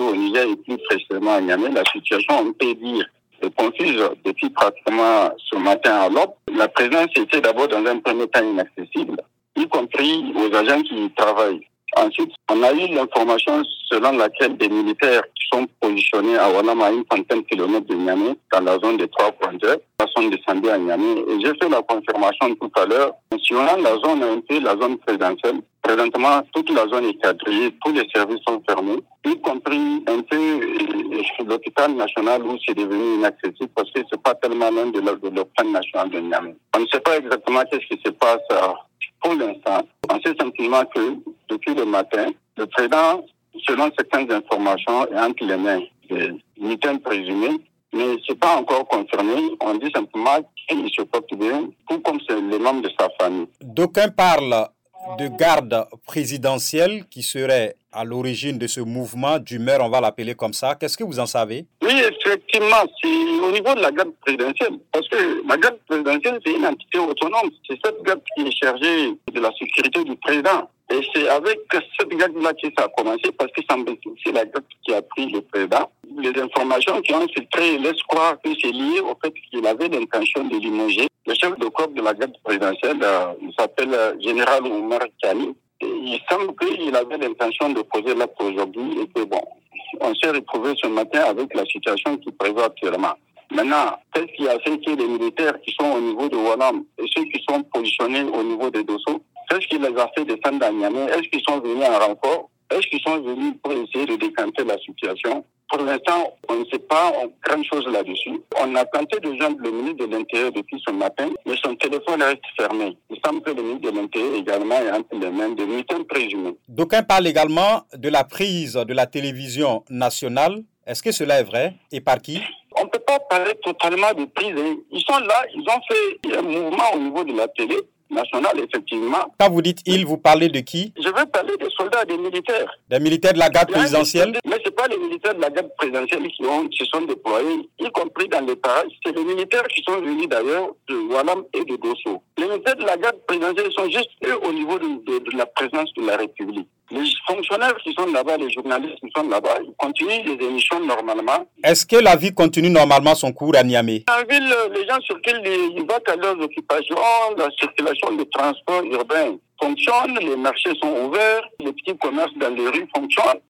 au Niger et plus précisément à Niamey, la situation, on peut dire, est confuse depuis pratiquement ce matin à l'aube. La présence était d'abord dans un premier temps inaccessible, y compris aux agents qui travaillent. Ensuite, on a eu l'information selon laquelle des militaires positionnés à Wanama, une centaine de kilomètres de Niamey, dans la zone des trois pointeurs, sont descendus à Niamey. J'ai fait la confirmation tout à l'heure. Sillonnant la zone un peu, la zone présidentielle, présentement, toute la zone est quadrillée, tous les services sont fermés, y compris un peu euh, l'hôpital national où c'est devenu inaccessible parce que c'est pas tellement loin de l'hôpital national de Niamey. On ne sait pas exactement qu'est-ce qui se passe euh, pour l'instant. On sait simplement que depuis le matin, le président, selon certaines informations, est entre les mains des militaires présumés, mais c'est pas encore confirmé. On dit simplement qu'il se porte bien, tout comme c'est les membres de sa famille. D'aucuns parlent de garde présidentielle qui serait à l'origine de ce mouvement d'humeur, on va l'appeler comme ça. Qu'est-ce que vous en savez? Oui, effectivement, c'est au niveau de la garde présidentielle. Parce que la garde présidentielle, c'est une entité autonome. C'est cette garde qui est chargée de la sécurité du président. Et c'est avec cette garde-là que ça a commencé parce que c'est la garde qui a pris le président. Les informations qui ont filtré laissent croire que c'est lié au fait qu'il avait l'intention de limoger. Le chef de corps de la garde présidentielle, euh, il s'appelle euh, Général Omar Kani. Il semble qu'il avait l'intention de poser l'acte aujourd'hui et que bon, on s'est retrouvé ce matin avec la situation qui prévaut actuellement. Maintenant, qu'est-ce qui a fait que les militaires qui sont au niveau de Wanam et ceux qui sont positionnés au niveau des Dosso est-ce qu'ils les a fait descendre à Niamey Est-ce qu'ils sont venus en renfort Est-ce qu'ils sont venus pour essayer de décanter la situation Pour l'instant, on ne sait pas grand chose là-dessus. On a tenté de joindre le ministre de l'Intérieur depuis ce matin, mais son téléphone reste fermé. Il semble que le ministre de l'Intérieur également est entre les mains de militaires présumés. D'aucuns parlent également de la prise de la télévision nationale. Est-ce que cela est vrai et par qui? On ne peut pas parler totalement de prise. Ils sont là, ils ont fait un mouvement au niveau de la télé nationale, effectivement. Quand vous dites ils, vous parlez de qui? Je veux parler des soldats, des militaires. Des militaires de la garde présidentielle Mais pas les militaires de la garde présidentielle qui, ont, qui sont déployés, y compris dans les parages. C'est les militaires qui sont venus d'ailleurs de Walam et de Dosso. Les militaires de la garde présidentielle sont juste eux au niveau de, de la présence de la République. Les fonctionnaires qui sont là-bas, les journalistes qui sont là-bas, ils continuent les émissions normalement. Est-ce que la vie continue normalement son cours à Niamey? En ville, les gens circulent, ils vont à leurs occupations, la circulation de transport urbain fonctionne, les marchés sont ouverts, les petits commerces dans les rues fonctionnent.